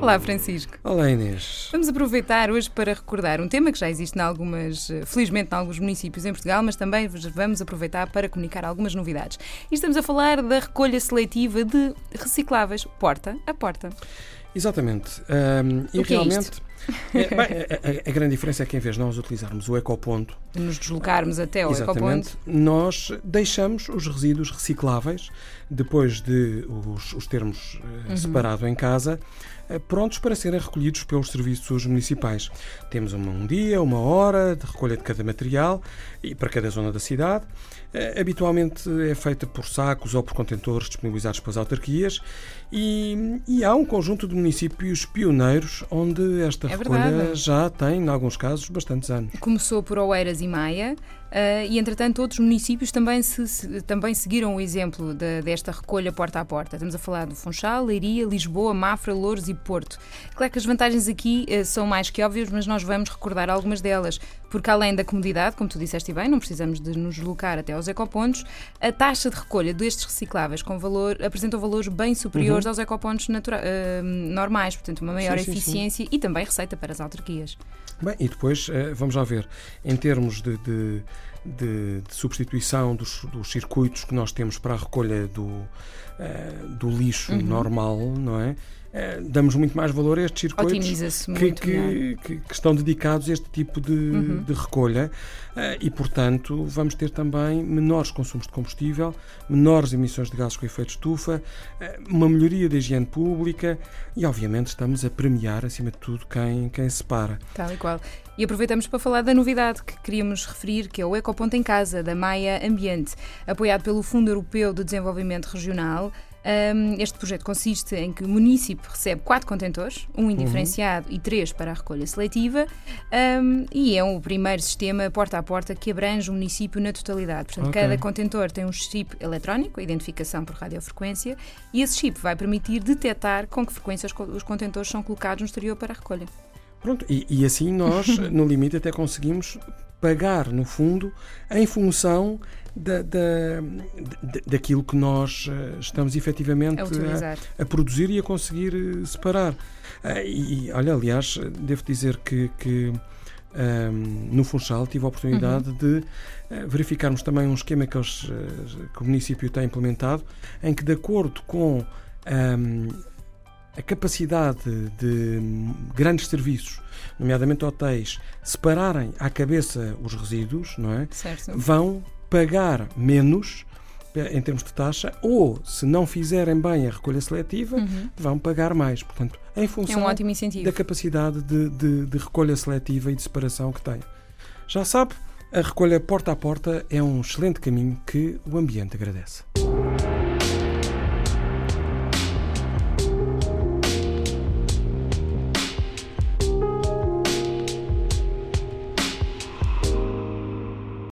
Olá, Francisco. Olá, Inês. Vamos aproveitar hoje para recordar um tema que já existe em algumas, felizmente, em alguns municípios em Portugal, mas também vamos aproveitar para comunicar algumas novidades. E estamos a falar da recolha seletiva de recicláveis porta a porta. Exatamente. Um, e realmente. É é, bem, a, a, a, grande diferença é que em vez de nós utilizarmos o ecoponto, nos deslocarmos até ao exatamente, ecoponto, nós deixamos os resíduos recicláveis depois de os, os termos uh, uhum. separado em casa uh, prontos para serem recolhidos pelos serviços municipais. Temos uma, um dia, uma hora de recolha de cada material e para cada zona da cidade. Uh, habitualmente é feita por sacos ou por contentores disponibilizados pelas autarquias e, e há um conjunto de municípios pioneiros onde esta é recolha verdade. já tem, em alguns casos, bastantes anos. Começou por Oeiras e Maia. Uh, e, entretanto, outros municípios também, se, se, também seguiram o exemplo de, desta recolha porta a porta. Estamos a falar do Funchal, Leiria, Lisboa, Mafra, Louros e Porto. Claro que as vantagens aqui uh, são mais que óbvias, mas nós vamos recordar algumas delas, porque além da comodidade, como tu disseste bem, não precisamos de nos deslocar até aos ecopontos, a taxa de recolha destes recicláveis com valor, apresentam valores bem superiores uhum. aos ecopontos natura, uh, normais, portanto, uma maior sim, eficiência sim. e também receita para as autarquias. Bem, e depois, vamos lá ver, em termos de, de de, de substituição dos, dos, circuitos que nós temos para a recolha do, uh, do lixo uhum. normal, não é? Uh, damos muito mais valor a estes circuitos que, que, que, que, estão dedicados a este tipo de, uhum. de recolha uh, e, portanto, vamos ter também menores consumos de combustível, menores emissões de gases com efeito estufa, uh, uma melhoria da higiene pública e, obviamente, estamos a premiar, acima de tudo, quem, quem separa. Tal e qual. E aproveitamos para falar da novidade que queríamos referir, que é o Ecoponto em Casa, da Maia Ambiente, apoiado pelo Fundo Europeu de Desenvolvimento Regional. este projeto consiste em que o município recebe quatro contentores, um indiferenciado uhum. e três para a recolha seletiva, um, e é o primeiro sistema porta a porta que abrange o município na totalidade. Portanto, okay. cada contentor tem um chip eletrónico, a identificação por radiofrequência, e esse chip vai permitir detectar com que frequência os contentores são colocados no exterior para a recolha. Pronto, e, e assim nós, no limite, até conseguimos pagar, no fundo, em função da, da, daquilo que nós eh, estamos efetivamente a, a, a produzir e a conseguir eh, separar. Eh, e, olha, aliás, devo dizer que, que um, ehm, no Funchal tive a oportunidade uhum. de verificarmos também um esquema que, eles, que o município tem implementado, em que, de acordo com um, ehm, a capacidade de grandes serviços, nomeadamente hotéis, separarem à cabeça os resíduos, não é? Certo. Vão pagar menos eh, em termos de taxa, ou se não fizerem bem a recolha seletiva, uhum. vão pagar mais. Portanto, em função é um da capacidade de, de, de, recolha seletiva e de separação que têm. Já sabe, a recolha porta a porta é um excelente caminho que o ambiente agradece.